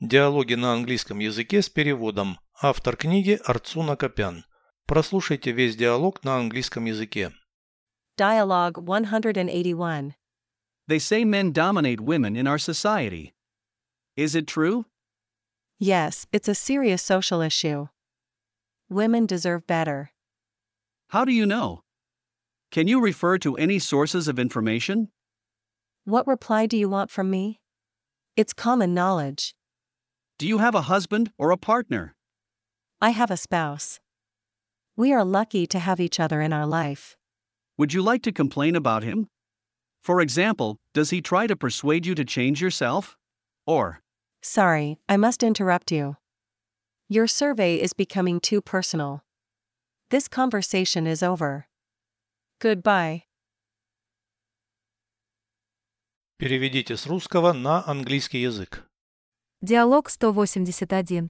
Диалоги на английском языке с переводом. Автор книги Арцуна Копян. Прослушайте весь диалог на английском языке. Dialogue 181. They say men dominate women in our society. Is it true? Yes, it's a serious social issue. Women deserve better. How do you know? Can you refer to any sources of information? What reply do you want from me? It's common knowledge. Do you have a husband or a partner? I have a spouse. We are lucky to have each other in our life. Would you like to complain about him? For example, does he try to persuade you to change yourself? Or, Sorry, I must interrupt you. Your survey is becoming too personal. This conversation is over. Goodbye. Переведите с русского на английский язык. Диалог 181.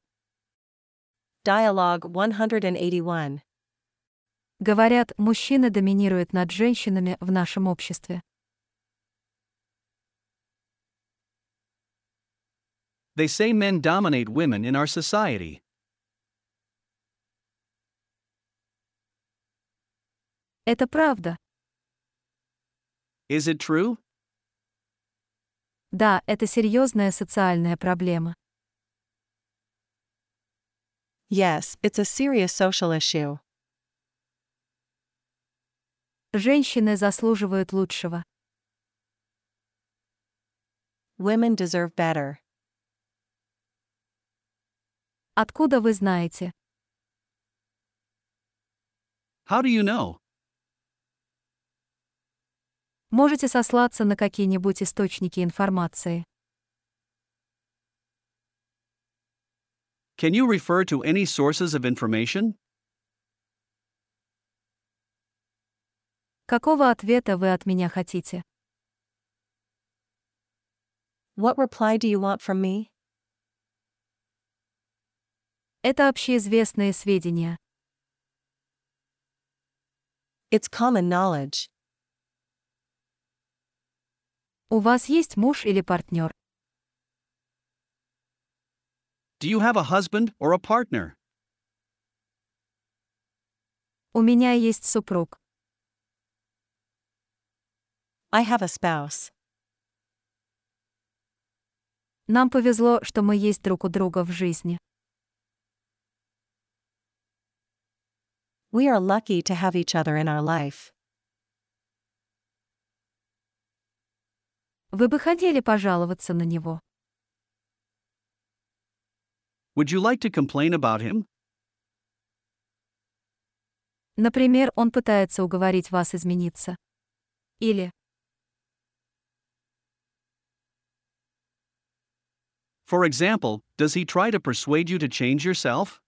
Dialogue 181. Говорят, мужчины доминируют над женщинами в нашем обществе. they say men dominate women in our society. Это правда. Is it true? Да, это серьезная социальная проблема. Yes, it's a serious social issue. Женщины заслуживают лучшего. Women deserve better. Откуда вы знаете? How do you know? Можете сослаться на какие-нибудь источники информации. Can you refer to any sources of information? Какого ответа вы от меня хотите? What reply do you want from me? Это общеизвестные сведения. It's common knowledge. У вас есть муж или партнер? Do you have a husband or a partner? У меня есть супруг. I have a spouse. Нам повезло, что мы есть друг у друга в жизни. We are lucky to have each other in our life. Вы бы хотели пожаловаться на него? Would you like to complain about him? Например, он пытается уговорить вас измениться. Или For example, does he try to persuade you to change yourself?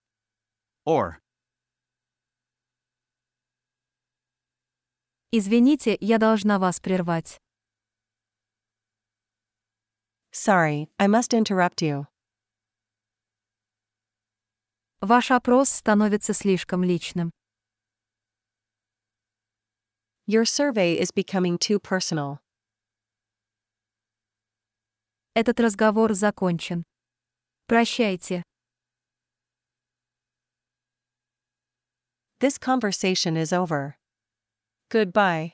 Or, «Извините, я должна вас прервать». Sorry, I must interrupt you. Ваш опрос становится слишком личным. Your survey is becoming too personal. Этот разговор закончен. Прощайте. This conversation is over. Goodbye.